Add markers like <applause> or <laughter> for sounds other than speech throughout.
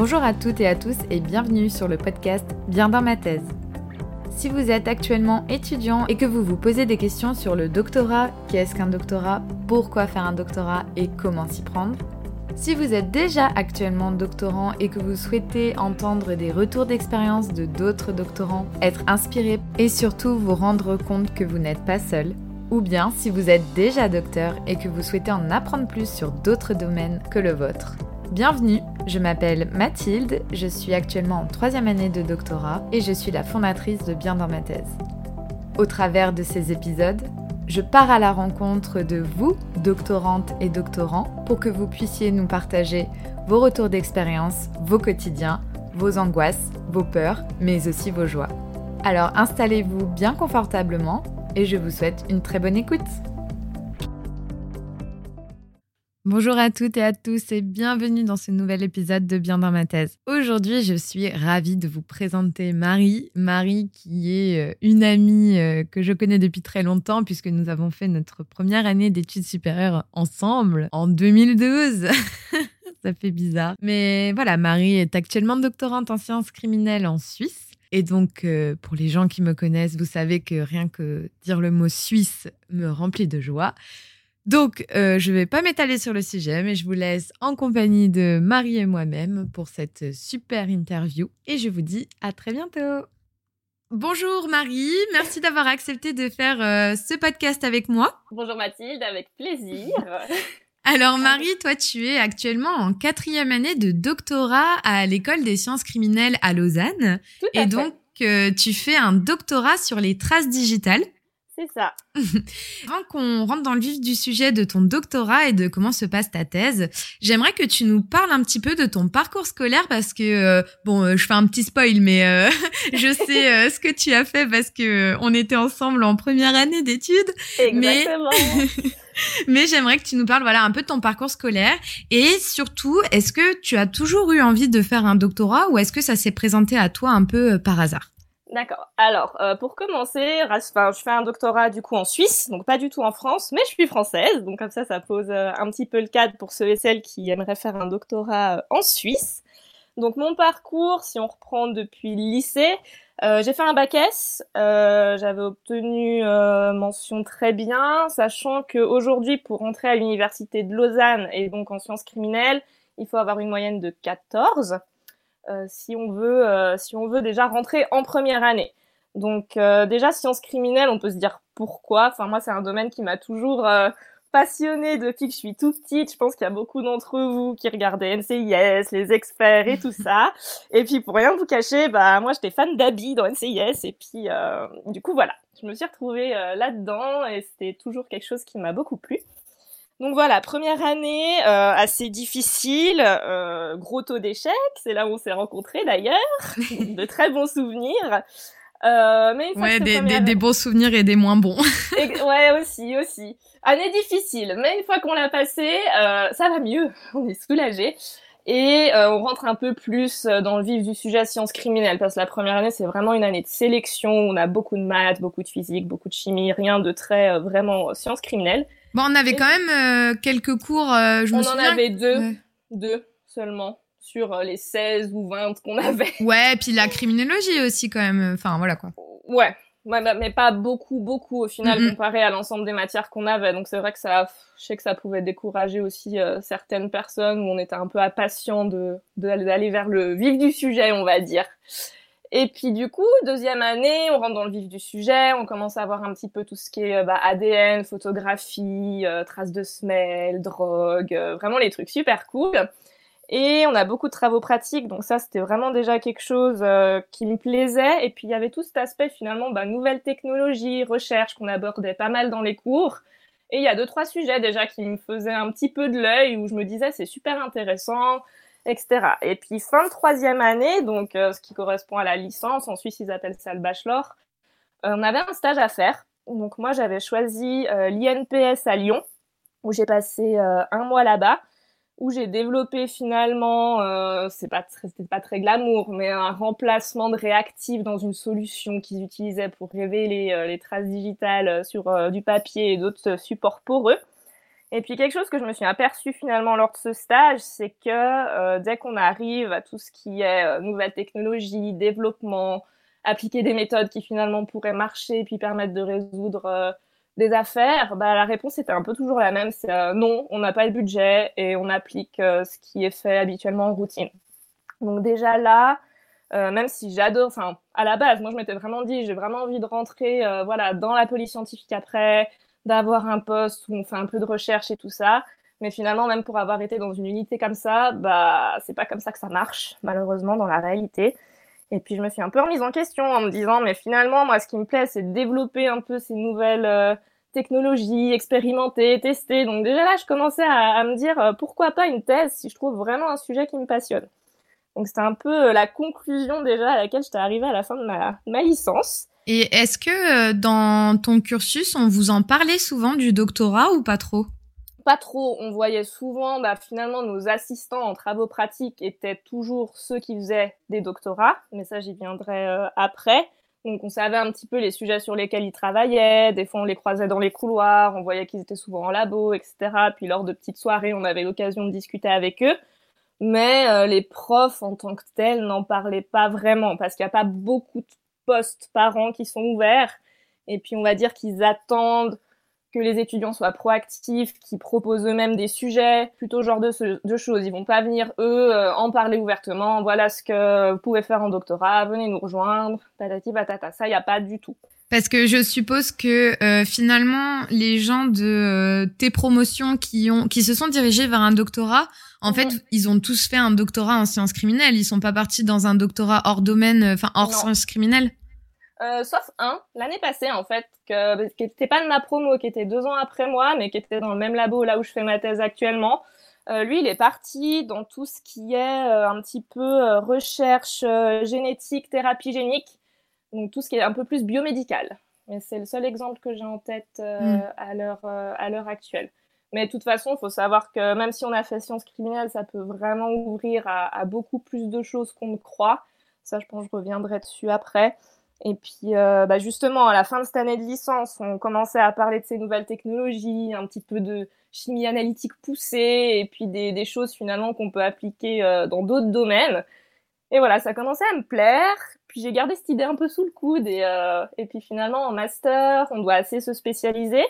Bonjour à toutes et à tous et bienvenue sur le podcast Bien dans ma thèse. Si vous êtes actuellement étudiant et que vous vous posez des questions sur le doctorat, qu'est-ce qu'un doctorat, pourquoi faire un doctorat et comment s'y prendre, si vous êtes déjà actuellement doctorant et que vous souhaitez entendre des retours d'expérience de d'autres doctorants, être inspiré et surtout vous rendre compte que vous n'êtes pas seul, ou bien si vous êtes déjà docteur et que vous souhaitez en apprendre plus sur d'autres domaines que le vôtre, Bienvenue, je m'appelle Mathilde, je suis actuellement en troisième année de doctorat et je suis la fondatrice de Bien dans ma thèse. Au travers de ces épisodes, je pars à la rencontre de vous, doctorantes et doctorants, pour que vous puissiez nous partager vos retours d'expérience, vos quotidiens, vos angoisses, vos peurs, mais aussi vos joies. Alors installez-vous bien confortablement et je vous souhaite une très bonne écoute. Bonjour à toutes et à tous et bienvenue dans ce nouvel épisode de Bien dans ma thèse. Aujourd'hui, je suis ravie de vous présenter Marie. Marie qui est euh, une amie euh, que je connais depuis très longtemps puisque nous avons fait notre première année d'études supérieures ensemble en 2012. <laughs> Ça fait bizarre. Mais voilà, Marie est actuellement doctorante en sciences criminelles en Suisse. Et donc, euh, pour les gens qui me connaissent, vous savez que rien que dire le mot suisse me remplit de joie. Donc, euh, je ne vais pas m'étaler sur le sujet, mais je vous laisse en compagnie de Marie et moi-même pour cette super interview. Et je vous dis à très bientôt. Bonjour Marie, merci <laughs> d'avoir accepté de faire euh, ce podcast avec moi. Bonjour Mathilde, avec plaisir. <laughs> Alors Marie, toi tu es actuellement en quatrième année de doctorat à l'école des sciences criminelles à Lausanne. Tout à et donc euh, tu fais un doctorat sur les traces digitales. C'est ça. <laughs> Avant qu'on rentre dans le vif du sujet de ton doctorat et de comment se passe ta thèse, j'aimerais que tu nous parles un petit peu de ton parcours scolaire parce que euh, bon, euh, je fais un petit spoil, mais euh, <laughs> je sais ce que tu as fait parce que on était ensemble en première année d'études. Exactement. Mais, <laughs> mais j'aimerais que tu nous parles voilà un peu de ton parcours scolaire et surtout, est-ce que tu as toujours eu envie de faire un doctorat ou est-ce que ça s'est présenté à toi un peu par hasard? D'accord. Alors, euh, pour commencer, je fais un doctorat du coup en Suisse, donc pas du tout en France, mais je suis française, donc comme ça, ça pose euh, un petit peu le cadre pour ceux et celles qui aimeraient faire un doctorat euh, en Suisse. Donc mon parcours, si on reprend depuis le lycée, j'ai fait un bac S, j'avais obtenu mention très bien, sachant qu'aujourd'hui, pour entrer à l'université de Lausanne et donc en sciences criminelles, il faut avoir une moyenne de 14. Euh, si on veut euh, si on veut déjà rentrer en première année. Donc euh, déjà sciences criminelles, on peut se dire pourquoi. Enfin moi c'est un domaine qui m'a toujours passionnée depuis que je suis toute petite. Je pense qu'il y a beaucoup d'entre vous qui regardaient NCIS, les experts et tout ça. <laughs> Et puis pour rien vous cacher, bah moi j'étais fan d'Abby dans NCIS et puis du coup voilà, je me suis retrouvée là-dedans et c'était toujours quelque chose qui m'a beaucoup plu. Donc voilà, première année euh, assez difficile, euh, gros taux d'échec, c'est là où on s'est rencontrés d'ailleurs, <laughs> de très bons souvenirs. Euh, mais ouais, des, des, des, bons souvenirs et des moins bons. <laughs> ouais, aussi, aussi. Année difficile, mais une fois qu'on l'a passé, euh, ça va mieux, <laughs> on est soulagé. Et euh, on rentre un peu plus dans le vif du sujet sciences criminelles, parce que la première année, c'est vraiment une année de sélection, on a beaucoup de maths, beaucoup de physique, beaucoup de chimie, rien de très vraiment sciences criminelles. Bon, on avait quand même euh, quelques cours, euh, je on me souviens. On en avait deux, deux seulement sur euh, les 16 ou 20 qu'on avait. Ouais, puis la criminologie aussi quand même, enfin voilà quoi. Ouais, ouais mais pas beaucoup, beaucoup au final comparé à l'ensemble des matières qu'on avait. Donc c'est vrai que ça, je sais que ça pouvait décourager aussi certaines personnes où on était un peu impatient de d'aller vers le vif du sujet, on va dire. Et puis du coup, deuxième année, on rentre dans le vif du sujet, on commence à voir un petit peu tout ce qui est euh, bah, ADN, photographie, euh, traces de semelles, drogue, euh, vraiment les trucs super cool. Et on a beaucoup de travaux pratiques, donc ça c'était vraiment déjà quelque chose qui me plaisait. Et puis il y avait tout cet aspect finalement, bah, nouvelles technologies, recherche qu'on abordait pas mal dans les cours. Et il y a deux trois sujets déjà qui me faisaient un petit peu de l'œil où je me disais c'est super intéressant etc. Et puis fin de troisième année, donc euh, ce qui correspond à la licence, en Suisse ils appellent ça le bachelor, euh, on avait un stage à faire. Donc moi j'avais choisi euh, l'INPS à Lyon, où j'ai passé un mois là-bas, où j'ai développé finalement, c'est pas c'était pas très glamour, mais un remplacement de réactif dans une solution qu'ils utilisaient pour révéler les traces digitales sur du papier et d'autres supports poreux. Et puis quelque chose que je me suis aperçu finalement lors de ce stage, c'est que euh, dès qu'on arrive à tout ce qui est euh, nouvelles technologies, développement, appliquer des méthodes qui finalement pourraient marcher puis permettre de résoudre euh, des affaires, bah, la réponse était un peu toujours la même, c'est euh, non, on n'a pas le budget et on applique ce qui est fait habituellement en routine. Donc déjà là, même si j'adore, enfin à la base, moi je m'étais vraiment dit, j'ai vraiment envie de rentrer, voilà, dans la police scientifique après, d'avoir un poste où on fait un peu de recherche et tout ça. Mais finalement, même pour avoir été dans une unité comme ça, bah, c'est pas comme ça que ça marche, malheureusement, dans la réalité. Et puis, je me suis un peu remise en question en me disant, mais finalement, moi, ce qui me plaît, c'est de développer un peu ces nouvelles euh, technologies, expérimenter, tester. Donc, déjà là, je commençais à, me dire, euh, pourquoi pas une thèse si je trouve vraiment un sujet qui me passionne. Donc, c'était un peu euh, la conclusion déjà à laquelle j'étais arrivée à la fin de ma, ma licence. Et est-ce que euh, dans ton cursus, on vous en parlait souvent du doctorat ou pas trop? Pas trop. On voyait souvent, bah, finalement, nos assistants en travaux pratiques étaient toujours ceux qui faisaient des doctorats, mais ça, j'y viendrai euh, après. Donc, on savait un petit peu les sujets sur lesquels ils travaillaient. Des fois, on les croisait dans les couloirs, on voyait qu'ils étaient souvent en labo, etc. Puis, lors de petites soirées, on avait l'occasion de discuter avec eux. Mais euh, les profs en tant que tels n'en parlaient pas vraiment parce qu'il n'y a pas beaucoup de postes par an qui sont ouverts. Et puis, on va dire qu'ils attendent que les étudiants soient proactifs, qu'ils proposent eux-mêmes des sujets, plutôt genre de, de, choses. Ils vont pas venir, eux, euh, en parler ouvertement. Voilà ce que vous pouvez faire en doctorat, venez nous rejoindre, patati patata. Ça, il n'y a pas du tout. Parce que je suppose que euh, finalement, les gens de euh, tes promotions qui ont qui se sont dirigés vers un doctorat, en fait, ils ont tous fait un doctorat en sciences criminelles. Ils sont pas partis dans un doctorat hors domaine, enfin hors sciences criminelles. Euh, sauf un, l'année passée en fait, que, qui n'était pas de ma promo, qui était deux ans après moi, mais qui était dans le même labo là où je fais ma thèse actuellement. Euh, lui, il est parti dans tout ce qui est euh, un petit peu recherche génétique, thérapie génique, donc tout ce qui est un peu plus biomédical. Mais c'est le seul exemple que j'ai en tête mm. à l'heure à l'heure actuelle. Mais de toute façon, il faut savoir que même si on a fait sciences criminelles, ça peut vraiment ouvrir à, à beaucoup plus de choses qu'on ne croit. Ça, je pense, je reviendrai dessus après. Et puis, euh, bah justement, à la fin de cette année de licence, on commençait à parler de ces nouvelles technologies, un petit peu de chimie analytique poussée, et puis des, choses finalement qu'on peut appliquer euh, dans d'autres domaines. Et voilà, ça commençait à me plaire. Puis j'ai gardé cette idée un peu sous le coude. Et, euh, et puis finalement, en master, on doit assez se spécialiser.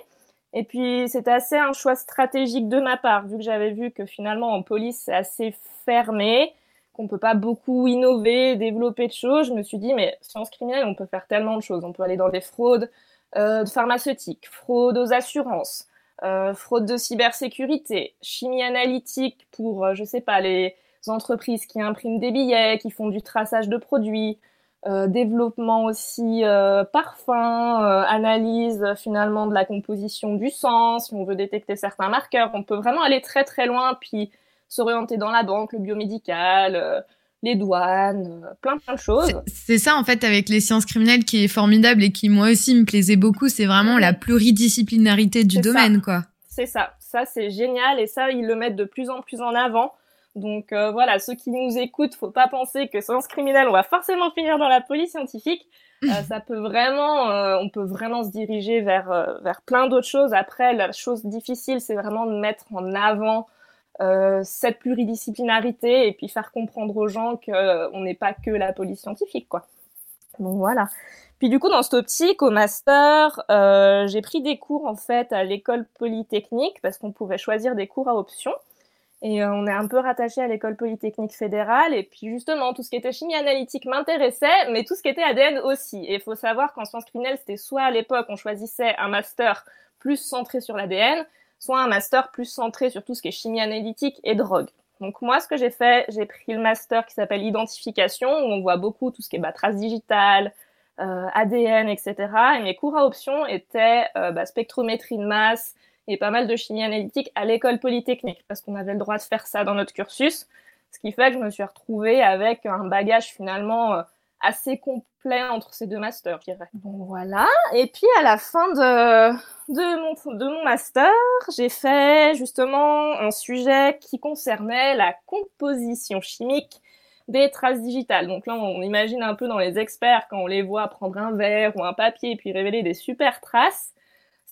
Et puis c'était assez un choix stratégique de ma part, vu que j'avais vu que finalement en police c'est assez fermé qu'on peut pas beaucoup innover, développer de choses, je me suis dit, mais sciences criminelles, on peut faire tellement de choses. On peut aller dans des fraudes euh, pharmaceutiques, fraudes aux assurances, euh, fraude de cybersécurité, chimie analytique pour, euh, je sais pas, les entreprises qui impriment des billets, qui font du traçage de produits, euh, développement aussi euh, parfum, analyse finalement de la composition du sang, si on veut détecter certains marqueurs, on peut vraiment aller très très loin, puis s'orienter dans la banque, le biomédical, euh, les douanes, euh, plein plein de choses. C'est ça en fait avec les sciences criminelles qui est formidable et qui moi aussi me plaisait beaucoup, c'est vraiment la pluridisciplinarité du domaine quoi. C'est ça, ça c'est génial et ça ils le mettent de plus en plus en avant. Donc euh, voilà, ceux qui nous écoutent, faut pas penser que sciences criminelles, on va forcément finir dans la police scientifique. <laughs> ça peut vraiment, on peut vraiment se diriger vers vers plein d'autres choses. Après, la chose difficile, c'est vraiment de mettre en avant euh, cette pluridisciplinarité et puis faire comprendre aux gens qu'on euh, n'est pas que la police scientifique, quoi. Donc voilà. Puis du coup, dans cette optique, au master, euh, j'ai pris des cours en fait à l'école polytechnique parce qu'on pouvait choisir des cours à option. Et on est un peu rattaché à l'école polytechnique fédérale. Et puis justement, tout ce qui était chimie analytique m'intéressait, mais tout ce qui était ADN aussi. Et il faut savoir qu'en sciences criminelles, c'était soit à l'époque, on choisissait un master plus centré sur l'ADN, soit un master plus centré sur tout ce qui est chimie analytique et drogue. Donc moi, ce que j'ai fait, j'ai pris le master qui s'appelle identification, où on voit beaucoup tout ce qui est bah, traces digitales, euh, ADN, etc. Et mes cours à option étaient euh, bah, spectrométrie de masse et pas mal de chimie analytique à l'école polytechnique, parce qu'on avait le droit de faire ça dans notre cursus. Ce qui fait que je me suis retrouvée avec un bagage finalement euh, assez complet entre ces deux masters, je dirais. Donc voilà. Et puis à la fin de, de, mon, de mon master, j'ai fait justement un sujet qui concernait la composition chimique des traces digitales. Donc là, on imagine un peu dans les experts quand on les voit prendre un verre ou un papier et puis révéler des super traces.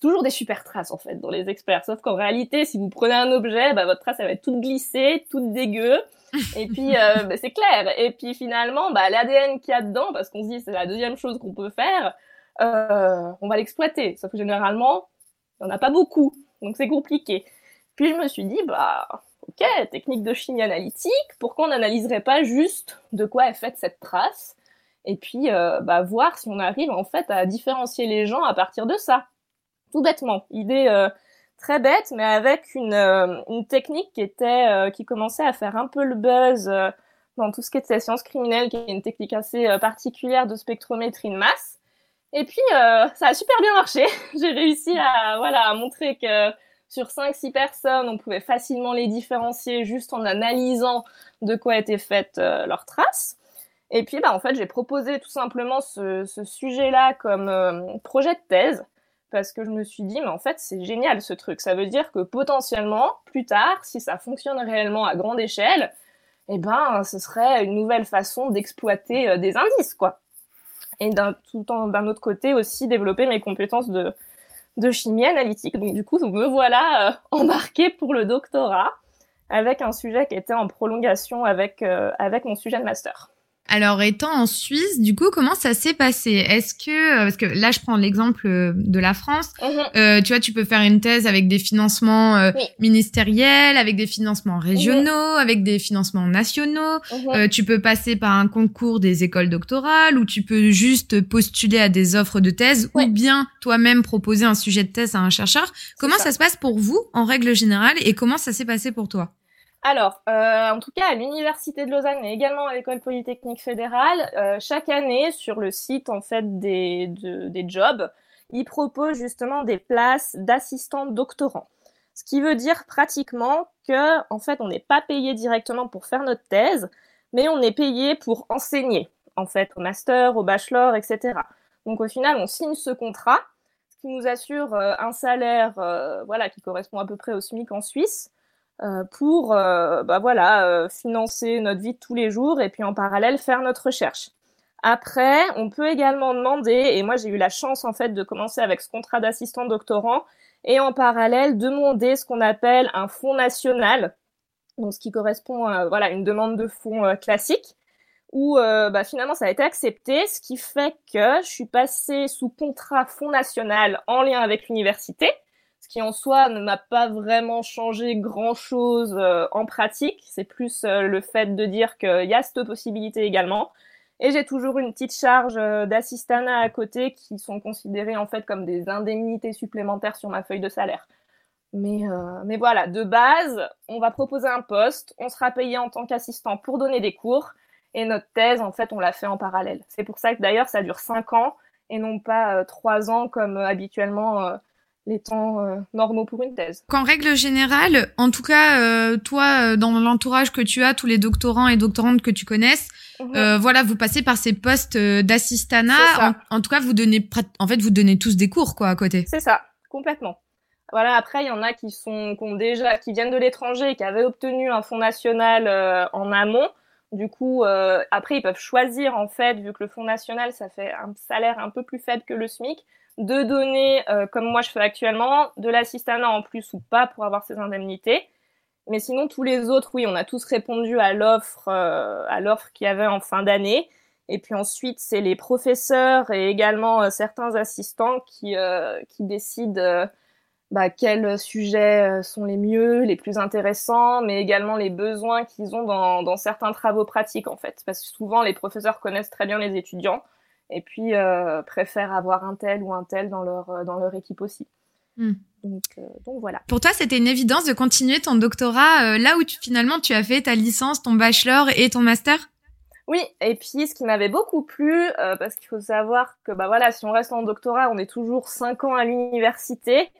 Toujours des super traces en fait dans les experts. Sauf qu'en réalité, si vous prenez un objet, bah, votre trace elle va être toute glissée, toute dégueu. Et puis <laughs> euh, bah, c'est clair. Et puis finalement, bah, l'ADN qu'il y a dedans, parce qu'on se dit c'est la deuxième chose qu'on peut faire, euh, on va l'exploiter. Sauf que généralement, il n'y en a pas beaucoup, donc c'est compliqué. Puis je me suis dit bah ok, technique de chimie analytique, pourquoi on n'analyserait pas juste de quoi est faite cette trace? Et puis euh, bah, voir si on arrive en fait à différencier les gens à partir de ça. Tout bêtement. Idée euh, très bête, mais avec une, euh, technique qui était euh, qui commençait à faire un peu le buzz dans tout ce qui était sciences criminelles, qui est une technique assez particulière de spectrométrie de masse. Et puis ça a super bien marché. <laughs> J'ai réussi à montrer que sur 5-6 personnes, on pouvait facilement les différencier juste en analysant de quoi étaient faites leurs traces. Et puis, bah, en fait, j'ai proposé tout simplement ce sujet-là comme projet de thèse parce que je me suis dit, mais en fait, c'est génial ce truc. Ça veut dire que potentiellement, plus tard, si ça fonctionne réellement à grande échelle, eh ben, ce serait une nouvelle façon d'exploiter euh, des indices, quoi. Et d'un autre côté aussi développer mes compétences de, chimie analytique. Donc du coup, me voilà euh, embarquée pour le doctorat avec un sujet qui était en prolongation avec euh, avec mon sujet de master. Alors, étant en Suisse, du coup, comment ça s'est passé? Est-ce que, euh, parce que là, je prends l'exemple euh, de la France, mhm. euh, tu vois, tu peux faire une thèse avec des financements euh, ministériels, avec des financements régionaux, mhm. avec des financements nationaux. Mhm. tu peux passer par un concours des écoles doctorales, ou tu peux juste postuler à des offres de thèse, ou bien toi-même proposer un sujet de thèse à un chercheur. Comment ça se passe pour vous, en règle générale, et comment ça s'est passé pour toi? Alors, euh, en tout cas, à l'Université de Lausanne et également à l'École Polytechnique Fédérale, euh, chaque année, sur le site en fait des, jobs, ils proposent justement des places d'assistants doctorants. Ce qui veut dire pratiquement que, en fait, on n'est pas payé directement pour faire notre thèse, mais on est payé pour enseigner, en fait, au master, au bachelor, etc. Donc, au final, on signe ce contrat, ce qui nous assure euh, un salaire, voilà, qui correspond à peu près au SMIC en Suisse. Euh, pour euh, bah voilà, euh, financer notre vie de tous les jours et puis en parallèle faire notre recherche. Après, on peut également demander, et moi j'ai eu la chance en fait de commencer avec ce contrat d'assistant doctorant, et en parallèle demander ce qu'on appelle un fonds national, donc ce qui correspond à voilà une demande de fonds classique, où bah, finalement ça a été accepté, ce qui fait que je suis passée sous contrat fonds national en lien avec l'université, qui en soi ne m'a pas vraiment changé grand-chose euh, en pratique. C'est plus euh, le fait de dire qu'il y a cette possibilité également. Et j'ai toujours une petite charge euh, d'assistanat à côté qui sont considérées en fait comme des indemnités supplémentaires sur ma feuille de salaire. Mais, mais voilà, de base, on va proposer un poste, on sera payé en tant qu'assistant pour donner des cours, et notre thèse, en fait, on l'a fait en parallèle. C'est pour ça que d'ailleurs, ça dure cinq ans et non pas trois ans comme habituellement les temps euh, normaux pour une thèse. Qu'en règle générale, en tout cas, euh, toi, euh, dans l'entourage que tu as, tous les doctorants et doctorantes que tu connaisses, mhm. voilà, vous passez par ces postes d'assistanat. En, tout cas, vous donnez, en fait, vous donnez tous des cours, quoi, à côté. C'est ça, complètement. Voilà, après, il y en a qui sont, qui ont déjà, qui viennent de l'étranger et qui avaient obtenu un fonds national en amont. Du coup, après, ils peuvent choisir, en fait, vu que le fonds national, ça fait un salaire un peu plus faible que le SMIC de donner, euh, comme moi je fais actuellement, de l'assistanat en plus ou pas pour avoir ces indemnités. Mais sinon, tous les autres, oui, on a tous répondu à l'offre, euh, à l'offre qu'il y avait en fin d'année. Et puis ensuite, c'est les professeurs et également euh, certains assistants qui, qui décident bah, quels sujets sont les mieux, les plus intéressants, mais également les besoins qu'ils ont dans, dans certains travaux pratiques en fait. Parce que souvent, les professeurs connaissent très bien les étudiants et puis euh, préfèrent avoir un tel ou un tel dans leur, euh, dans leur équipe aussi. Hmm. Donc, euh, donc, voilà. Pour toi, c'était une évidence de continuer ton doctorat là où tu, finalement tu as fait ta licence, ton bachelor et ton master? Oui, et puis ce qui m'avait beaucoup plu, parce qu'il faut savoir que bah voilà, si on reste en doctorat, on est toujours cinq ans à l'université.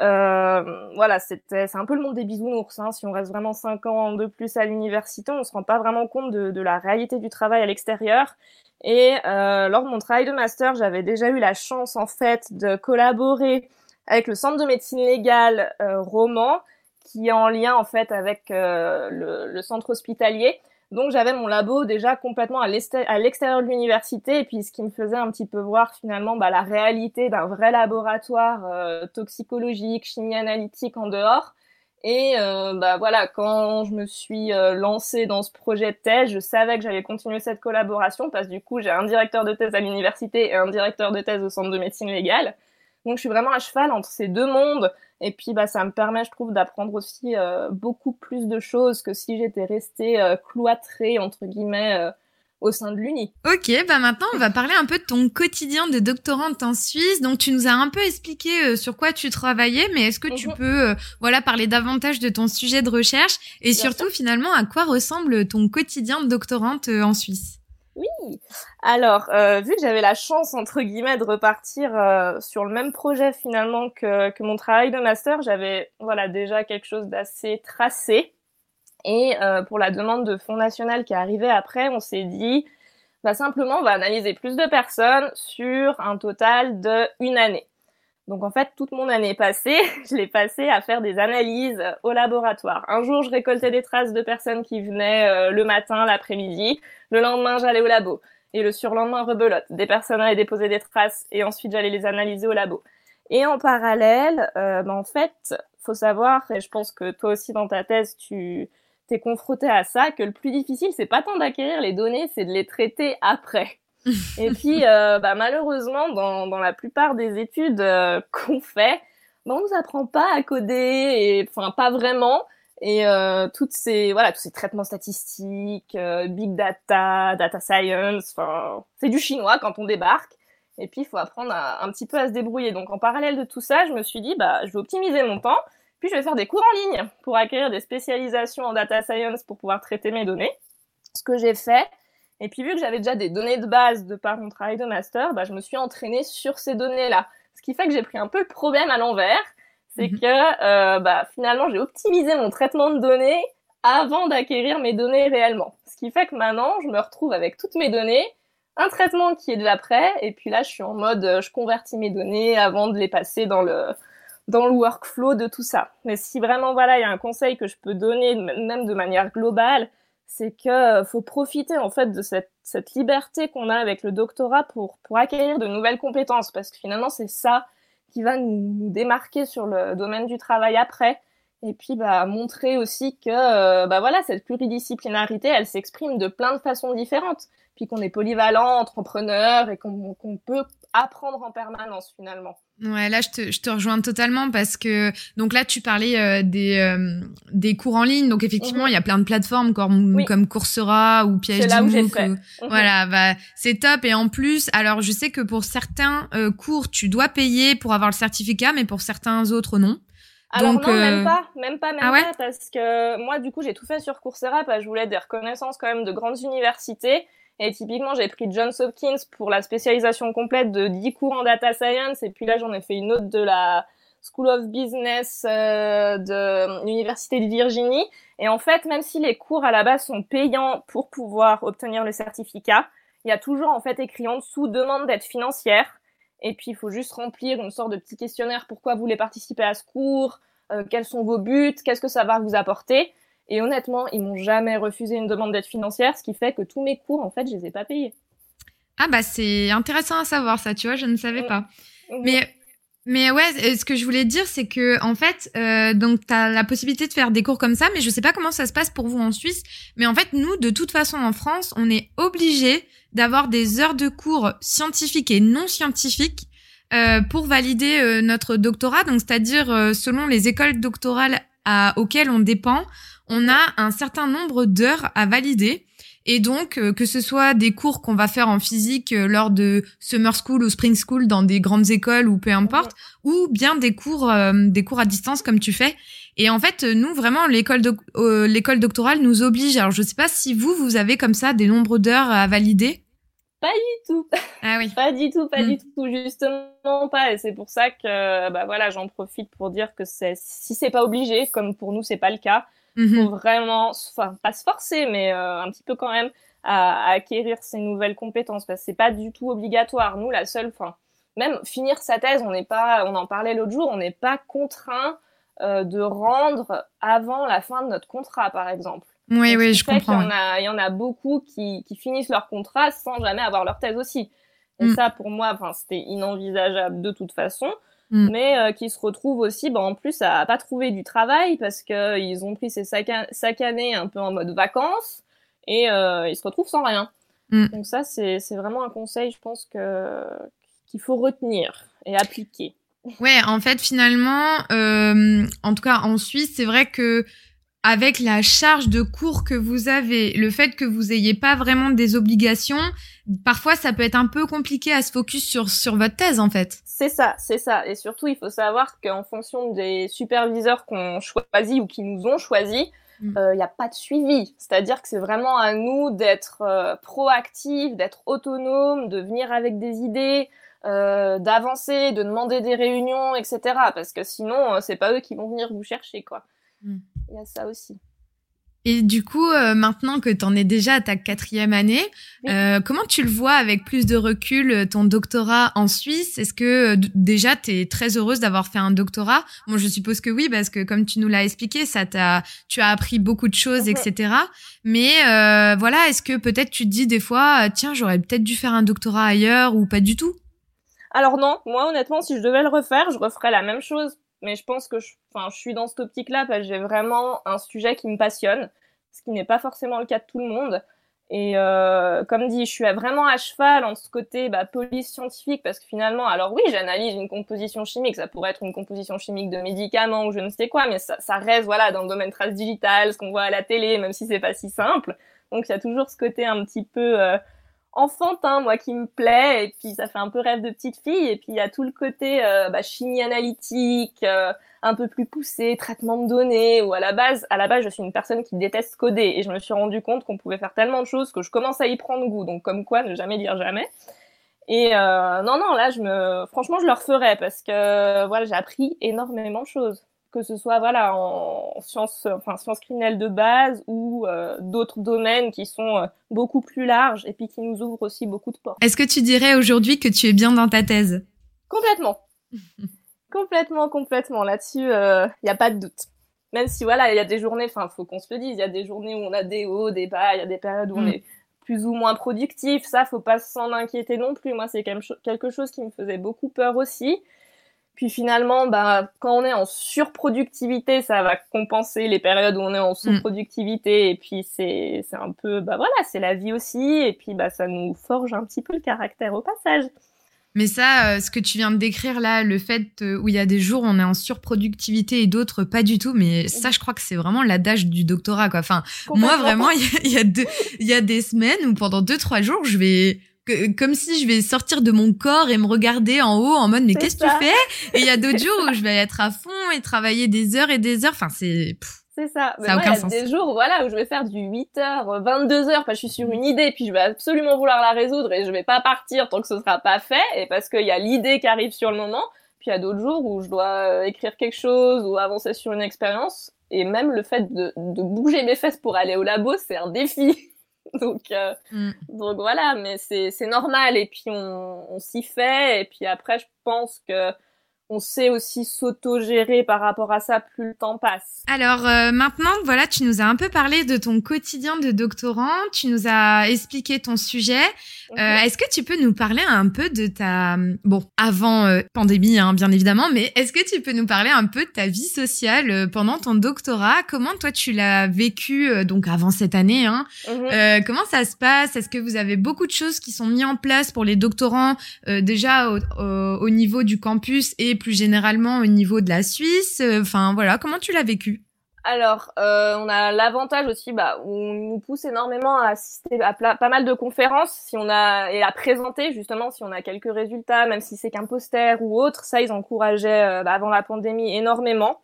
Euh, voilà, c'est un peu le monde des bisounours. Hein. Si on reste vraiment cinq ans de plus à l'université, on se rend pas vraiment compte de, de la réalité du travail à l'extérieur. Et euh, lors de mon travail de master, j'avais déjà eu la chance en fait de collaborer avec le Centre de médecine légale euh, Roman, qui est en lien en fait avec le, le, centre hospitalier. Donc j'avais mon labo déjà complètement à l'extérieur de l'université et puis ce qui me faisait un petit peu voir finalement bah, la réalité d'un vrai laboratoire euh, toxicologique, chimie analytique en dehors. Et euh, bah voilà, quand je me suis euh, lancée dans ce projet de thèse, je savais que j'allais continuer cette collaboration parce du coup j'ai un directeur de thèse à l'université et un directeur de thèse au centre de médecine légale. Donc je suis vraiment à cheval entre ces deux mondes et puis bah ça me permet je trouve d'apprendre aussi euh, beaucoup plus de choses que si j'étais restée euh, cloîtrée entre guillemets euh, au sein de l'Uni. Ok, bah maintenant on va parler un peu de ton quotidien de doctorante en Suisse. Donc tu nous as un peu expliqué sur quoi tu travaillais, mais est-ce que tu mhm. peux voilà parler davantage de ton sujet de recherche et surtout finalement à quoi ressemble ton quotidien de doctorante en Suisse? Oui. Alors, euh, vu que j'avais la chance entre guillemets de repartir euh, sur le même projet finalement que, que mon travail de master, j'avais voilà déjà quelque chose d'assez tracé. Et euh, pour la demande de Fonds national qui est arrivée après, on s'est dit, bah simplement, on va analyser plus de personnes sur un total de une année. Donc en fait, toute mon année passée, <laughs> je l'ai passée à faire des analyses au laboratoire. Un jour, je récoltais des traces de personnes qui venaient euh, le matin, l'après-midi. Le lendemain, j'allais au labo. Et le surlendemain, rebelote. Des personnes allaient déposer des traces et ensuite j'allais les analyser au labo. Et en parallèle, euh, ben, en fait, faut savoir, et je pense que toi aussi dans ta thèse, tu t'es confronté à ça, que le plus difficile, c'est pas tant d'acquérir les données, c'est de les traiter après. <laughs> Et puis, euh, bah, malheureusement, dans, la plupart des études euh, <laughs> qu'on fait, bah, on nous apprend pas à coder, enfin pas vraiment. Et euh, toutes ces voilà tous ces traitements statistiques, big data, data science, c'est du chinois quand on débarque. Et puis il faut apprendre un petit peu à se débrouiller. Donc en parallèle de tout ça, je me suis dit bah je vais optimiser mon temps, puis je vais faire des cours en ligne pour acquérir des spécialisations en data science pour pouvoir traiter mes données. Ce que j'ai fait, et puis vu que j'avais déjà des données de base de par mon travail de master, bah, je me suis entraînée sur ces données-là. Ce qui fait que j'ai pris un peu le problème à l'envers, c'est mhm. que euh, bah, finalement j'ai optimisé mon traitement de données avant d'acquérir mes données réellement. Ce qui fait que maintenant je me retrouve avec toutes mes données, un traitement qui est déjà prêt, et puis là je suis en mode euh, je convertis mes données avant de les passer dans le dans le workflow de tout ça. Mais si vraiment voilà il y a un conseil que je peux donner même de manière globale, c'est que euh, faut profiter en fait de cette, cette liberté qu'on a avec le doctorat pour, pour acquérir de nouvelles compétences, parce que finalement c'est ça qui va nous, démarquer sur le domaine du travail après, et puis bah, montrer aussi que euh, bah voilà cette pluridisciplinarité, elle s'exprime de plein de façons différentes, puis qu'on est polyvalent, entrepreneur, et qu'on peut apprendre en permanence finalement. Ouais, là je te, je te rejoins totalement parce que donc là tu parlais euh, des euh, des cours en ligne donc effectivement mhm. il y a plein de plateformes comme comme Coursera ou PhD mhm. voilà bah c'est top et en plus alors je sais que pour certains euh, cours tu dois payer pour avoir le certificat mais pour certains autres non. Alors donc, non, même pas, même pas, même ah pas, parce que moi, du coup, j'ai tout fait sur Coursera, parce que je voulais des reconnaissances quand même de grandes universités. Et typiquement, j'ai pris Johns Hopkins pour la spécialisation complète de 10 cours en data science. Et puis là, j'en ai fait une autre de la School of Business euh, de l'Université de Virginie. Et en fait, même si les cours à la base sont payants pour pouvoir obtenir le certificat, il y a toujours en fait écrit en dessous demande d'être financière. Et puis, il faut juste remplir une sorte de petit questionnaire. Pourquoi vous voulez participer à ce cours? Euh, Quels sont vos buts? Qu'est-ce que ça va vous apporter? Et honnêtement, ils m'ont jamais refusé une demande d'aide financière, ce qui fait que tous mes cours, en fait, je les ai pas payés. Ah bah c'est intéressant à savoir ça, tu vois, je ne savais pas. Mais mais ouais, euh, ce que je voulais dire, c'est que en fait, euh, donc t'as la possibilité de faire des cours comme ça, mais je sais pas comment ça se passe pour vous en Suisse. Mais en fait, nous, de toute façon, en France, on est obligé d'avoir des heures de cours scientifiques et non scientifiques euh, pour valider euh, notre doctorat. Donc, c'est-à-dire selon les écoles doctorales à, auxquelles on dépend, on a un certain nombre d'heures à valider. Et donc, euh, que ce soit des cours qu'on va faire en physique euh, lors de summer school ou spring school dans des grandes écoles ou peu importe, ou bien des cours, euh, des cours à distance comme tu fais. Et en fait, nous vraiment, l'école l'école doctorale nous oblige. Alors, je sais pas si vous, vous avez comme ça des nombres d'heures à valider. Pas du tout. Ah oui. pas du tout, pas du hmm. tout, justement pas. Et c'est pour ça que, bah voilà, j'en profite pour dire que c'est, si c'est pas obligé, comme pour nous c'est pas le cas, il faut mhm. vraiment, enfin, pas se forcer, mais euh, un petit peu quand même à, acquérir ces nouvelles compétences parce que c'est pas du tout obligatoire. Nous, la seule, enfin, même finir sa thèse, on n'est pas, on en parlait l'autre jour, on n'est pas contraint euh, de rendre avant la fin de notre contrat, par exemple. Oui, oui, je comprends. Il y, en a, il y en a beaucoup qui, qui finissent leur contrat sans jamais avoir leur thèse aussi. Et mm. ça, pour moi, enfin, c'était inenvisageable de toute façon. Mm. Mais euh, qui se retrouvent aussi, bah, en plus, à, pas trouver du travail parce que ils ont pris ces sac, sac années un peu en mode vacances et euh, ils se retrouvent sans rien. Mm. Donc ça, c'est vraiment un conseil, je pense que qu'il faut retenir et appliquer. Ouais, en fait, finalement, euh, en tout cas en Suisse, c'est vrai que avec la charge de cours que vous avez, le fait que vous ayez pas vraiment des obligations, parfois ça peut être un peu compliqué à se focus sur sur votre thèse en fait. C'est ça, c'est ça. Et surtout, il faut savoir qu'en fonction des superviseurs qu'on choisit ou qui nous ont choisis, il mm. n'y euh, a pas de suivi. C'est-à-dire que c'est vraiment à nous d'être euh, proactifs, d'être autonomes, de venir avec des idées, euh, d'avancer, de demander des réunions, etc. Parce que sinon, c'est pas eux qui vont venir vous chercher, quoi. Mm. Il y a ça aussi. Et du coup, euh, maintenant que tu en es déjà à ta quatrième année, euh, comment tu le vois avec plus de recul euh, ton doctorat en Suisse? Est-ce que déjà tu es très heureuse d'avoir fait un doctorat? Bon, je suppose que oui, parce que comme tu nous l'as expliqué, ça t'a, tu as appris beaucoup de choses, etc. Mais voilà, est-ce que peut-être tu te dis des fois, tiens, j'aurais peut-être dû faire un doctorat ailleurs ou pas du tout? Alors non, moi honnêtement, si je devais le refaire, je referais la même chose mais je pense que je, je suis dans cette optique-là parce que j'ai vraiment un sujet qui me passionne, ce qui n'est pas forcément le cas de tout le monde. Et euh, comme dit, je suis vraiment à cheval en ce côté bah, police scientifique parce que finalement, alors oui, j'analyse une composition chimique, ça pourrait être une composition chimique de médicaments ou je ne sais quoi, mais ça, reste voilà dans le domaine trace digital, ce qu'on voit à la télé, même si c'est pas si simple. Donc il y a toujours ce côté un petit peu euh, enfantin, moi, qui me plaît, et puis ça fait un peu rêve de petite fille, et puis il y a tout le côté euh, bah, chimie analytique, euh, un peu plus poussé, traitement de données, ou à la base, à la base, je suis une personne qui déteste coder, et je me suis rendu compte qu'on pouvait faire tellement de choses que je commence à y prendre goût, donc comme quoi, ne jamais dire jamais. Et euh, non, non, là, je me, franchement, je le referais parce que voilà, j'ai appris énormément de choses que ce soit voilà en sciences enfin sciences criminelles de base ou euh, d'autres domaines qui sont euh, beaucoup plus larges et puis qui nous ouvrent aussi beaucoup de portes. Est-ce que tu dirais aujourd'hui que tu es bien dans ta thèse? Complètement. <laughs> complètement complètement là-dessus il euh, n'y a pas de doute. Même si voilà, il y a des journées enfin faut qu'on se le dise, il y a des journées où on a des hauts, des bas, il y a des périodes où on mm. est plus ou moins productif, ça faut pas s'en inquiéter non plus. Moi, c'est quelque chose qui me faisait beaucoup peur aussi. Puis finalement, bah, quand on est en surproductivité, ça va compenser les périodes où on est en mm. sous-productivité. Et puis c'est c'est un peu, bah voilà, c'est la vie aussi. Et puis bah ça nous forge un petit peu le caractère au passage. Mais ça, euh, ce que tu viens de décrire là, le fait euh, où il y a des jours où on est en surproductivité et d'autres pas du tout, mais ça, je crois que c'est vraiment l'adage du doctorat, quoi. Enfin, moi, vraiment, <laughs> il y, a, il y a des semaines où pendant deux, trois jours, je vais comme si je vais sortir de mon corps et me regarder en haut en mode mais qu'est-ce que tu fais? Et il y a <laughs> d'autres jours où je vais être à fond et travailler des heures et des heures. Enfin, c'est c'est ça. Mais ça aucun il y a des jours, voilà, où je vais faire du 8 heures, 22 heures, parce que je suis sur une idée, puis je vais absolument vouloir la résoudre et je vais pas partir tant que ce sera pas fait, et parce qu'il y a l'idée qui arrive sur le moment. Puis il y a d'autres jours où je dois euh, écrire quelque chose ou avancer sur une expérience, et même le fait de, de bouger mes fesses pour aller au labo, c'est un défi. <laughs> donc, euh, mm. donc voilà, mais c'est normal. Et puis on, on s'y fait. Et puis après, je pense que on sait aussi s'auto-gérer par rapport à ça plus le temps passe. Alors euh, maintenant, voilà, tu nous as un peu parlé de ton quotidien de doctorant, tu nous as expliqué ton sujet. Euh, est-ce que tu peux nous parler un peu de ta... Bon, avant euh, pandémie, hein, bien évidemment, mais est-ce que tu peux nous parler un peu de ta vie sociale pendant ton doctorat? Comment toi tu l'as vécu, donc avant cette année hein? Mhm. Comment ça se passe? Est-ce que vous avez beaucoup de choses qui sont mises en place pour les doctorants déjà au, au niveau du campus et plus généralement au niveau de la Suisse euh, Enfin voilà, comment tu l'as vécu? Alors, euh, on a l'avantage aussi, bah, on nous pousse énormément à assister à pas mal de conférences, si on a et à présenter justement si on a quelques résultats, même si c'est qu'un poster ou autre. Ça, ils encourageaient euh, bah, avant la pandémie énormément.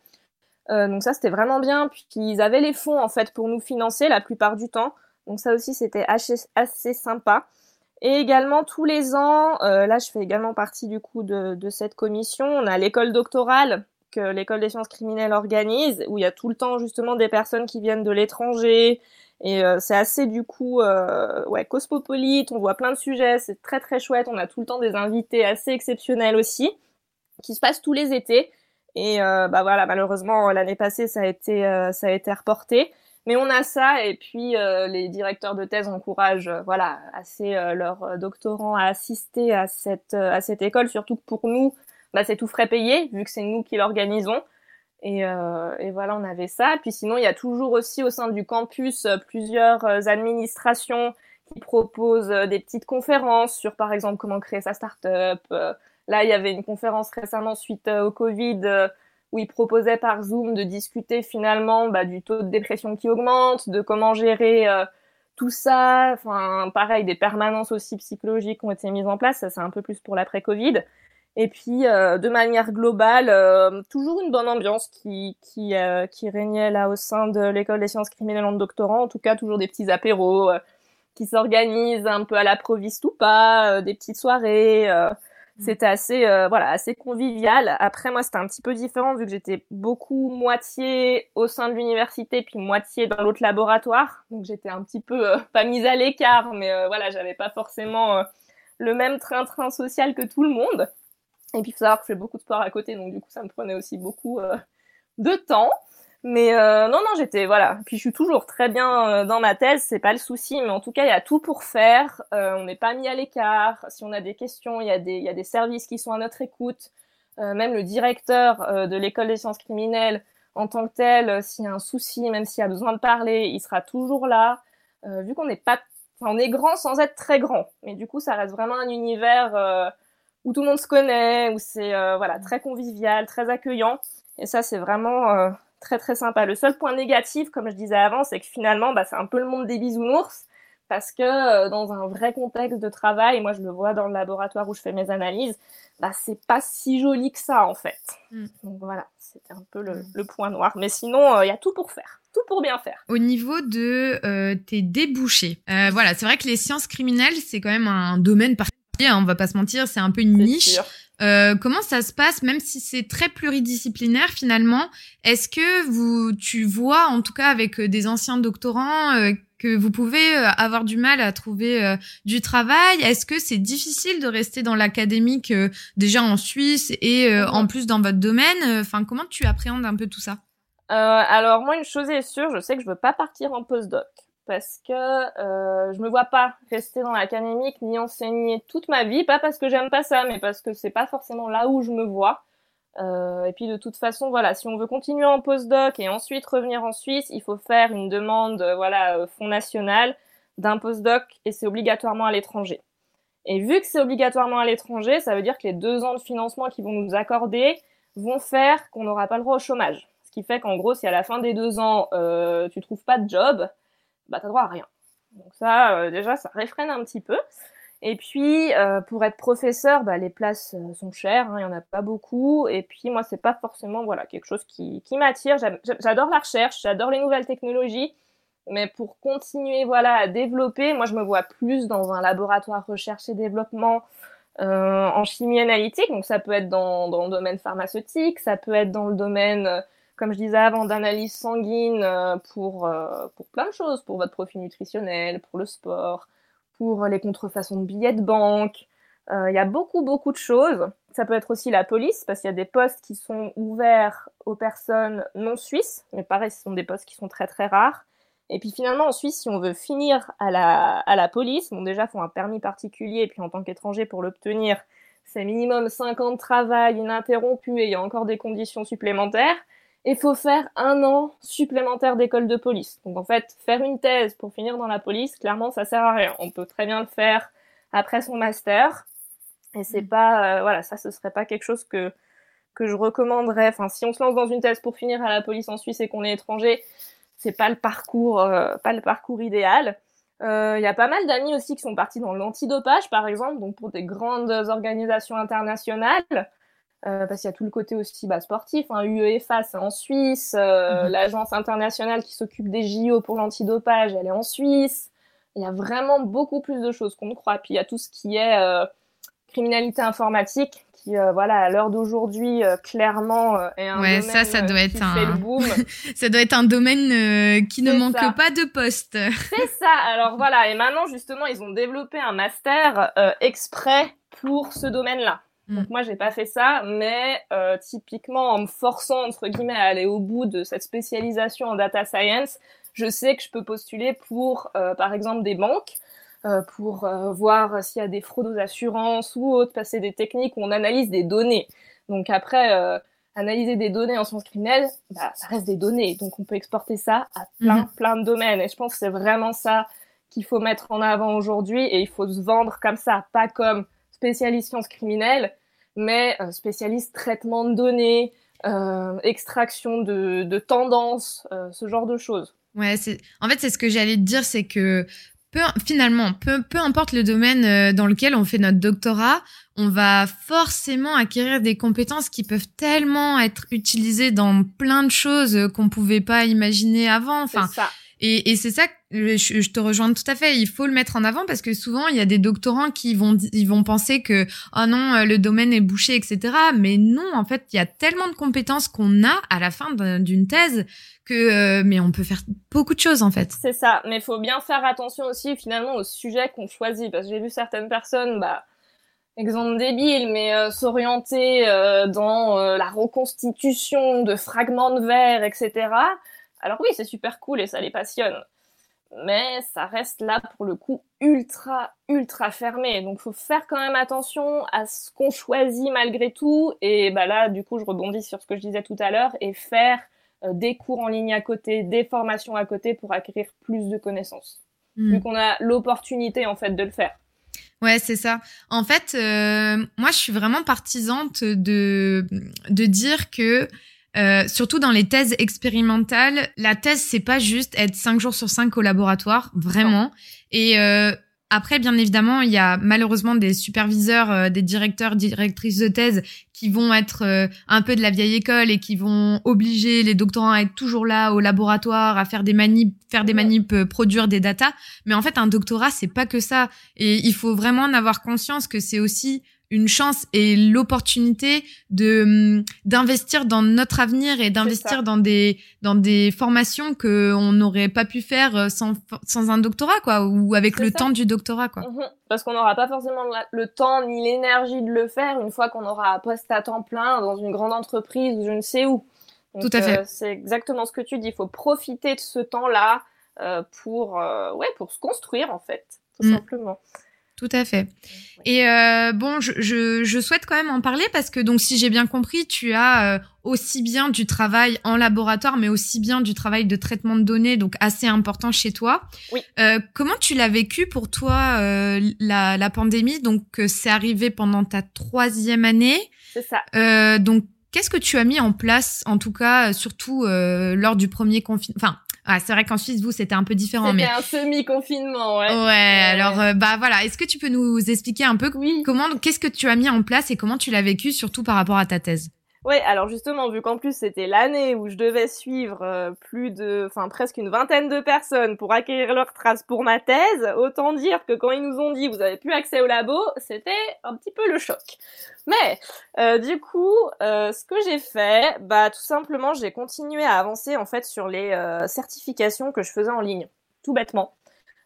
donc ça, c'était vraiment bien. Puis ils avaient les fonds en fait pour nous financer la plupart du temps. Donc ça aussi, c'était assez, assez sympa. Et également tous les ans, euh, là je fais également partie du coup de, de cette commission, on a l'école doctorale que l'école des sciences criminelles organise, où il y a tout le temps justement des personnes qui viennent de l'étranger, et euh, c'est assez du coup euh, ouais cosmopolite, on voit plein de sujets, c'est très très chouette, on a tout le temps des invités assez exceptionnels aussi, qui se passent tous les étés, et euh, bah voilà malheureusement l'année passée ça a été ça a été reporté, Mais on a ça, et puis les directeurs de thèse encouragent, voilà, assez leurs doctorants à assister à cette à cette école, surtout que pour nous, bah, c'est tout frais payé, vu que c'est nous qui l'organisons. Et, euh, et, voilà, on avait ça. Puis sinon, il y a toujours aussi au sein du campus euh, plusieurs euh, administrations qui proposent euh, des petites conférences sur, par exemple, comment créer sa start-up. Là, il y avait une conférence récemment suite au Covid où ils proposaient par Zoom de discuter finalement bah, du taux de dépression qui augmente, de comment gérer tout ça. Enfin, pareil, des permanences aussi psychologiques ont été mises en place. Ça, c'est un peu plus pour l'après-Covid. Et puis, euh, de manière globale, euh, toujours une bonne ambiance qui, qui, euh, qui régnait là au sein de l'école des sciences criminelles en doctorant. En tout cas, toujours des petits apéros qui s'organisent un peu à la proviste ou pas, des petites soirées. Mm. c'était assez, voilà, assez convivial. Après, moi, c'était un petit peu différent vu que j'étais beaucoup moitié au sein de l'université puis moitié dans l'autre laboratoire. Donc, j'étais un petit peu <laughs> pas mise à l'écart, mais voilà, j'avais pas forcément le même train-train social que tout le monde. Et puis, il faut savoir que je fais beaucoup de sport à côté, donc du coup, ça me prenait aussi beaucoup euh, de temps. Mais euh, non, non, j'étais voilà. Puis je suis toujours très bien euh, dans ma thèse, c'est pas le souci. Mais en tout cas, il y a tout pour faire. on n'est pas mis à l'écart. Si on a des questions, il y a des, il y a des services qui sont à notre écoute. même le directeur de l'école des sciences criminelles, en tant que tel, s'il y a un souci, même s'il a besoin de parler, il sera toujours là. vu qu'on n'est pas, enfin, on est grand sans être très grand. Mais du coup, ça reste vraiment un univers où tout le monde se connaît, où c'est euh, voilà très convivial, très accueillant. Et ça, c'est vraiment euh, très très sympa. Le seul point négatif, comme je disais avant, c'est que finalement, bah, c'est un peu le monde des bisounours. Parce que euh, dans un vrai contexte de travail, moi je le vois dans le laboratoire où je fais mes analyses, bah, c'est pas si joli que ça en fait. Mm. Donc voilà, c'était un peu le, mm. le, point noir. Mais sinon, il y a tout pour faire tout pour bien faire. Au niveau de tes débouchés, voilà, c'est vrai que les sciences criminelles, c'est quand même un domaine particulier Hein, on va pas se mentir, c'est un peu une niche. Euh, comment ça se passe, même si c'est très pluridisciplinaire finalement? Est-ce que vous, tu vois, en tout cas avec euh, des anciens doctorants, euh, que vous pouvez avoir du mal à trouver du travail? Est-ce que c'est difficile de rester dans l'académique déjà en Suisse et en plus dans votre domaine? Enfin, comment tu appréhendes un peu tout ça? Alors moi, une chose est sûre, je sais que je veux pas partir en postdoc parce que euh, je me vois pas rester dans l'académique ni enseigner toute ma vie, pas parce que j'aime pas ça, mais parce que c'est pas forcément là où je me vois. Euh, et puis de toute façon, voilà, si on veut continuer en postdoc et ensuite revenir en Suisse, il faut faire une demande, euh, voilà, Fonds national d'un postdoc et c'est obligatoirement à l'étranger. Et vu que c'est obligatoirement à l'étranger, ça veut dire que les deux ans de financement qu'ils vont nous accorder vont faire qu'on n'aura pas le droit au chômage. Ce qui fait qu'en gros, si à la fin des deux ans, euh, tu trouves pas de job, bah t'as droit à rien. Donc ça, euh, déjà, ça réfrène un petit peu. Et puis, euh, pour être professeur, bah, les places euh, sont chères, hein, il y en a pas beaucoup. Et puis, moi, c'est pas forcément voilà quelque chose qui, qui m'attire. J'adore la recherche, j'adore les nouvelles technologies, mais pour continuer voilà à développer, moi, je me vois plus dans un laboratoire recherche et développement en chimie analytique. Donc, ça peut être dans, dans le domaine pharmaceutique, ça peut être dans le domaine comme je disais avant, d'analyse sanguine euh, pour, euh, pour plein de choses, pour votre profil nutritionnel, pour le sport, pour les contrefaçons de billets de banque. Euh, il y a beaucoup, beaucoup de choses. Ça peut être aussi la police, parce qu'il y a des postes qui sont ouverts aux personnes non suisses, mais pareil, ce sont des postes qui sont très, très rares. Et puis finalement, en Suisse, si on veut finir à la, à la police, bon déjà, il faut un permis particulier, et puis en tant qu'étranger, pour l'obtenir, c'est minimum 5 ans de travail ininterrompu, et il y a encore des conditions supplémentaires il faut faire un an supplémentaire d'école de police. Donc en fait, faire une thèse pour finir dans la police, clairement, ça sert à rien. On peut très bien le faire après son master. Et c'est mm. pas, euh, voilà, ça, ce serait pas quelque chose que que je recommanderais. Enfin, si on se lance dans une thèse pour finir à la police en Suisse et qu'on est étranger, c'est pas le parcours, euh, pas le parcours idéal. Il euh, y a pas mal d'amis aussi qui sont partis dans l'antidopage, par exemple, donc pour des grandes organisations internationales. Euh, parce qu'il y a tout le côté aussi bah, sportif. Hein, UEFA, c'est en Suisse. Euh, mhm. L'agence internationale qui s'occupe des JO pour l'antidopage, elle est en Suisse. Il y a vraiment beaucoup plus de choses qu'on ne croit. Puis il y a tout ce qui est euh, criminalité informatique, qui, voilà, à l'heure d'aujourd'hui, clairement, est un ouais, domaine ça, ça doit être un... le boom. <laughs> ça doit être un domaine qui ne manque pas de postes. <laughs> c'est ça. Alors voilà. Et maintenant, justement, ils ont développé un master exprès pour ce domaine-là. Donc mm. moi j'ai pas fait ça, mais euh, typiquement en me forçant entre guillemets à aller au bout de cette spécialisation en data science, je sais que je peux postuler pour, par exemple, des banques, pour voir s'il y a des fraudes aux assurances ou autres, passer des techniques où on analyse des données. Donc après, analyser des données en sciences criminelles, bah, ça reste des données. Donc on peut exporter ça à plein, mhm. plein de domaines. Et je pense que c'est vraiment ça qu'il faut mettre en avant aujourd'hui et il faut se vendre comme ça, pas comme spécialiste sciences criminelles, mais euh, spécialiste traitement de données, euh, extraction de, de tendances, euh, ce genre de choses. Ouais, c'est en fait c'est ce que j'allais te dire, c'est que peu, finalement, peu, peu importe le domaine dans lequel on fait notre doctorat, on va forcément acquérir des compétences qui peuvent tellement être utilisées dans plein de choses qu'on pouvait pas imaginer avant. Enfin, ça. Et, et c'est ça, je, je, te rejoins tout à fait. Il faut le mettre en avant parce que souvent il y a des doctorants qui vont ils vont penser que oh non euh, le domaine est bouché etc. Mais non en fait il y a tellement de compétences qu'on a à la fin d'une thèse que euh, mais on peut faire beaucoup de choses en fait. C'est ça. Mais il faut bien faire attention aussi finalement au sujet qu'on choisit parce que j'ai vu certaines personnes bah exemple débile, mais euh, s'orienter dans la reconstitution de fragments de verre, etc. Alors oui, c'est super cool et ça les passionne. Mais ça reste là pour le coup ultra, ultra fermé. Donc faut faire quand même attention à ce qu'on choisit malgré tout. Et bah là, du coup, je rebondis sur ce que je disais tout à l'heure et faire euh, des cours en ligne à côté, des formations à côté pour acquérir plus de connaissances. Hmm. Vu qu'on a l'opportunité en fait de le faire. Ouais, c'est ça. En fait, euh, moi, je suis vraiment partisante de de dire que euh, surtout dans les thèses expérimentales, la thèse c'est pas juste être cinq jours sur cinq au laboratoire, vraiment. Et euh, après, bien évidemment, il y a malheureusement des superviseurs, euh, des directeurs, directrices de thèse qui vont être un peu de la vieille école et qui vont obliger les doctorants à être toujours là au laboratoire, à faire des manips, faire des manips, produire des datas. Mais en fait, un doctorat, c'est pas que ça. Et il faut vraiment en avoir conscience que c'est aussi une chance et l'opportunité de hum, d'investir dans notre avenir et d'investir dans des dans des formations que on n'aurait pas pu faire euh, sans sans un doctorat quoi ou avec le temps du doctorat quoi. Mhm. Parce qu'on n'aura pas forcément le temps ni l'énergie de le faire une fois qu'on aura un poste à temps plein dans une grande entreprise ou je ne sais où. Tout à fait. Euh, c'est exactement ce que tu dis. Il faut profiter de ce temps-là euh, pour ouais pour se construire en fait tout mm. simplement. Tout à fait. Et euh, bon, je, je, je, souhaite quand même en parler parce que donc si j'ai bien compris, tu as euh, aussi bien du travail en laboratoire, mais aussi bien du travail de traitement de données, donc assez important chez toi. Oui. Euh, comment tu l'as vécu pour toi euh, la, la pandémie? Donc euh, c'est arrivé pendant ta troisième année. C'est ça. donc qu'est-ce que tu as mis en place, en tout cas surtout lors du premier confinement, enfin ah, c'est vrai qu'en Suisse, vous, c'était un peu différent. C'était un semi-confinement, ouais. Ouais, alors, euh, bah voilà. Est-ce que tu peux nous expliquer un peu oui. comment, qu'est-ce que tu as mis en place et comment tu l'as vécu, surtout par rapport à ta thèse? Ouais, alors justement, vu qu'en plus c'était l'année où je devais suivre euh, plus de, enfin presque une vingtaine de personnes pour acquérir leurs traces pour ma thèse, autant dire que quand ils nous ont dit vous avez plus accès au labo, c'était un petit peu le choc. Mais euh, du coup, euh, ce que j'ai fait, bah tout simplement, j'ai continué à avancer en fait sur les certifications que je faisais en ligne, tout bêtement.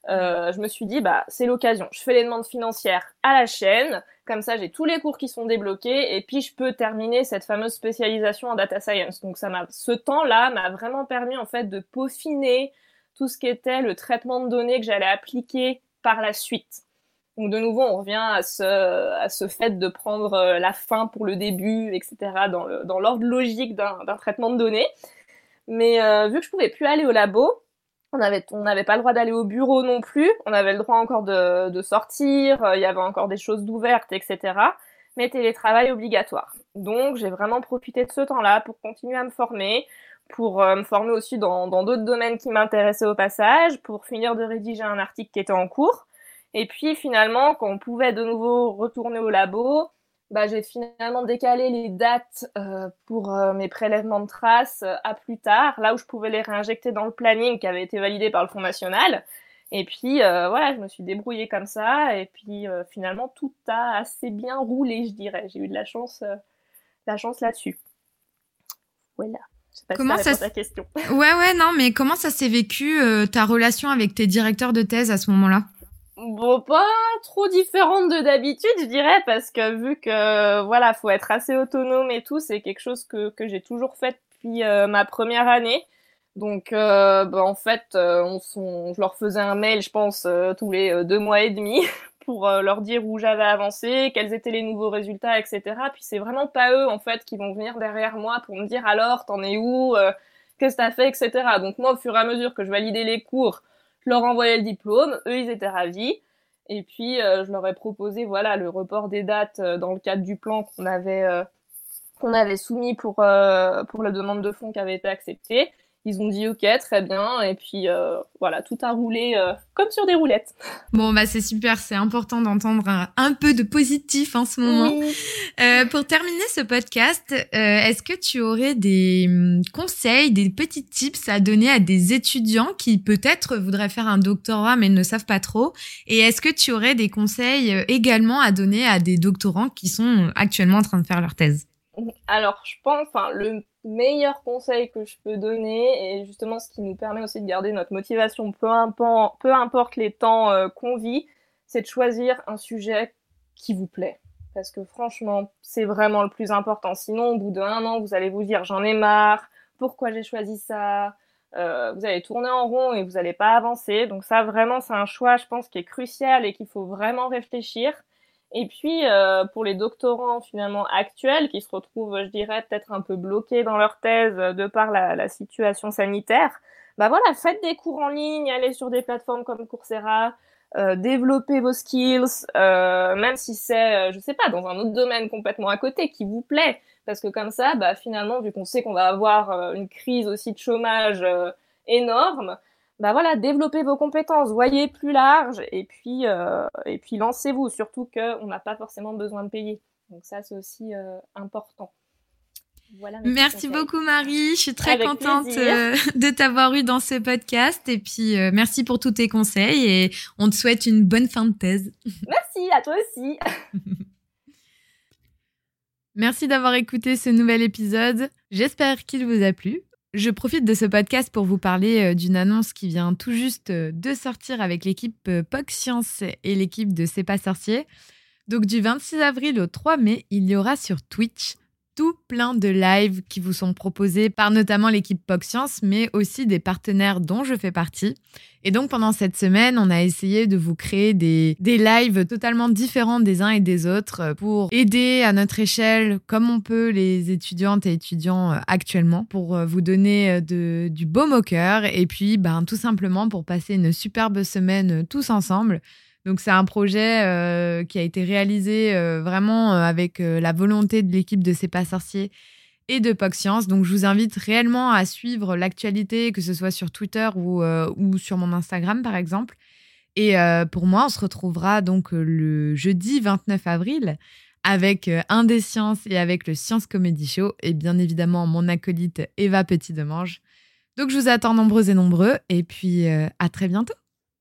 Je me suis dit bah c'est l'occasion, je fais les demandes financières à la chaîne comme ça, j'ai tous les cours qui sont débloqués et puis je peux terminer cette fameuse spécialisation en data science. Donc ça m'a, ce temps-là m'a vraiment permis en fait de peaufiner tout ce qui était le traitement de données que j'allais appliquer par la suite. Donc de nouveau, on revient à ce, à ce fait de prendre euh, la fin pour le début, etc. dans, le, dans l'ordre logique d'un, traitement de données. Mais euh, vu que je pouvais plus aller au labo, on avait on n'avait pas le droit d'aller au bureau non plus, on avait le droit encore de, de sortir, euh, il y avait encore des choses d'ouvertes, etc. Mais télétravail obligatoire. Donc j'ai vraiment profité de ce temps-là pour continuer à me former, pour euh, me former aussi dans d'autres domaines qui m'intéressaient au passage, pour finir de rédiger un article qui était en cours. Et puis finalement, quand on pouvait de nouveau retourner au labo, bah, j'ai finalement décalé les dates euh, pour euh, mes prélèvements de traces euh, à plus tard, là où je pouvais les réinjecter dans le planning qui avait été validé par le Fonds national. Et puis voilà, je me suis débrouillée comme ça, et puis finalement tout a assez bien roulé, je dirais. J'ai eu de la chance, la chance là-dessus. Voilà. Je sais pas comment si ça, ta question. Ouais ouais non, mais comment ça s'est vécu ta relation avec tes directeurs de thèse à ce moment-là? Bon, pas trop différente de d'habitude, je dirais, parce que vu que voilà, faut être assez autonome et tout, c'est quelque chose que, que j'ai toujours fait depuis euh, ma première année. Donc, bah, en fait, on, je leur faisais un mail, je pense, tous les deux mois et demi <laughs> pour leur dire où j'avais avancé, quels étaient les nouveaux résultats, etc. Puis c'est vraiment pas eux, en fait, qui vont venir derrière moi pour me dire alors, t'en es où, qu'est-ce que t'as fait, etc. Donc moi, au fur et à mesure que je validais les cours, leur envoyais le diplôme, eux, ils étaient ravis. Et puis, je leur ai proposé, voilà, le report des dates dans le cadre du plan qu'on avait, qu'on avait soumis pour, pour la demande de fonds qui avait été acceptée. Ils ont dit ok, très bien, et puis euh, voilà, tout a roulé euh, comme sur des roulettes. Bon bah c'est super, c'est important d'entendre un, peu de positif en ce moment. Euh, pour terminer ce podcast, est-ce que tu aurais des hum, conseils, des petits tips à donner à des étudiants qui peut-être voudraient faire un doctorat mais ne savent pas trop? Et est-ce que tu aurais des conseils également à donner à des doctorants qui sont actuellement en train de faire leur thèse? Alors, je pense, enfin, le meilleur conseil que je peux donner, et justement ce qui nous permet aussi de garder notre motivation, peu, importe, les temps euh, qu'on vit, c'est de choisir un sujet qui vous plaît. Parce que franchement, c'est vraiment le plus important. Sinon, au bout d'un an, vous allez vous dire j'en ai marre, pourquoi j'ai choisi ça? Euh, Vous allez tourner en rond et vous n'allez pas avancer. Donc ça, vraiment, c'est un choix, je pense, qui est crucial et qu'il faut vraiment réfléchir. Et puis, euh, pour les doctorants finalement actuels qui se retrouvent, je dirais, peut-être un peu bloqués dans leur thèse de par la, la, situation sanitaire, bah voilà, faites des cours en ligne, allez sur des plateformes comme Coursera, euh, développez vos skills, euh, même si c'est, euh, je sais pas, dans un autre domaine complètement à côté qui vous plaît, parce que comme ça, bah finalement, vu qu'on sait qu'on va avoir euh, une crise aussi de chômage énorme, bah voilà, développez vos compétences, voyez plus large et puis euh, et puis lancez-vous. Surtout qu'on n'a pas forcément besoin de payer. Donc ça c'est aussi euh, important. Voilà merci beaucoup Marie, je suis très contente euh, <laughs> de t'avoir eu dans ce podcast et puis merci pour tous tes conseils et on te souhaite une bonne fin de thèse. <laughs> Merci à toi aussi. <laughs> merci d'avoir écouté ce nouvel épisode. J'espère qu'il vous a plu. Je profite de ce podcast pour vous parler euh, d'une annonce qui vient tout juste euh, de sortir avec l'équipe euh, POC Science et l'équipe de C'est pas sorcier. Donc du 26 avril au 3 mai, il y aura sur Twitch tout plein de lives qui vous sont proposés par notamment l'équipe POC Science, mais aussi des partenaires dont je fais partie. Et donc pendant cette semaine, on a essayé de vous créer des, des lives totalement différents des uns et des autres pour aider à notre échelle, comme on peut, les étudiantes et étudiants euh, actuellement, pour euh, vous donner euh, du baume au cœur et puis ben, tout simplement pour passer une superbe semaine tous ensemble. Donc c'est un projet euh, qui a été réalisé euh, vraiment euh, avec la volonté de l'équipe de C'est pas sorcier et de POC Science. Donc je vous invite réellement à suivre l'actualité, que ce soit sur Twitter ou, sur mon Instagram par exemple. Et pour moi, on se retrouvera donc le jeudi 29 avril avec un des sciences et avec le Science Comedy Show et bien évidemment mon acolyte Eva Petit-Demange. Donc je vous attends nombreux et nombreux et puis à très bientôt.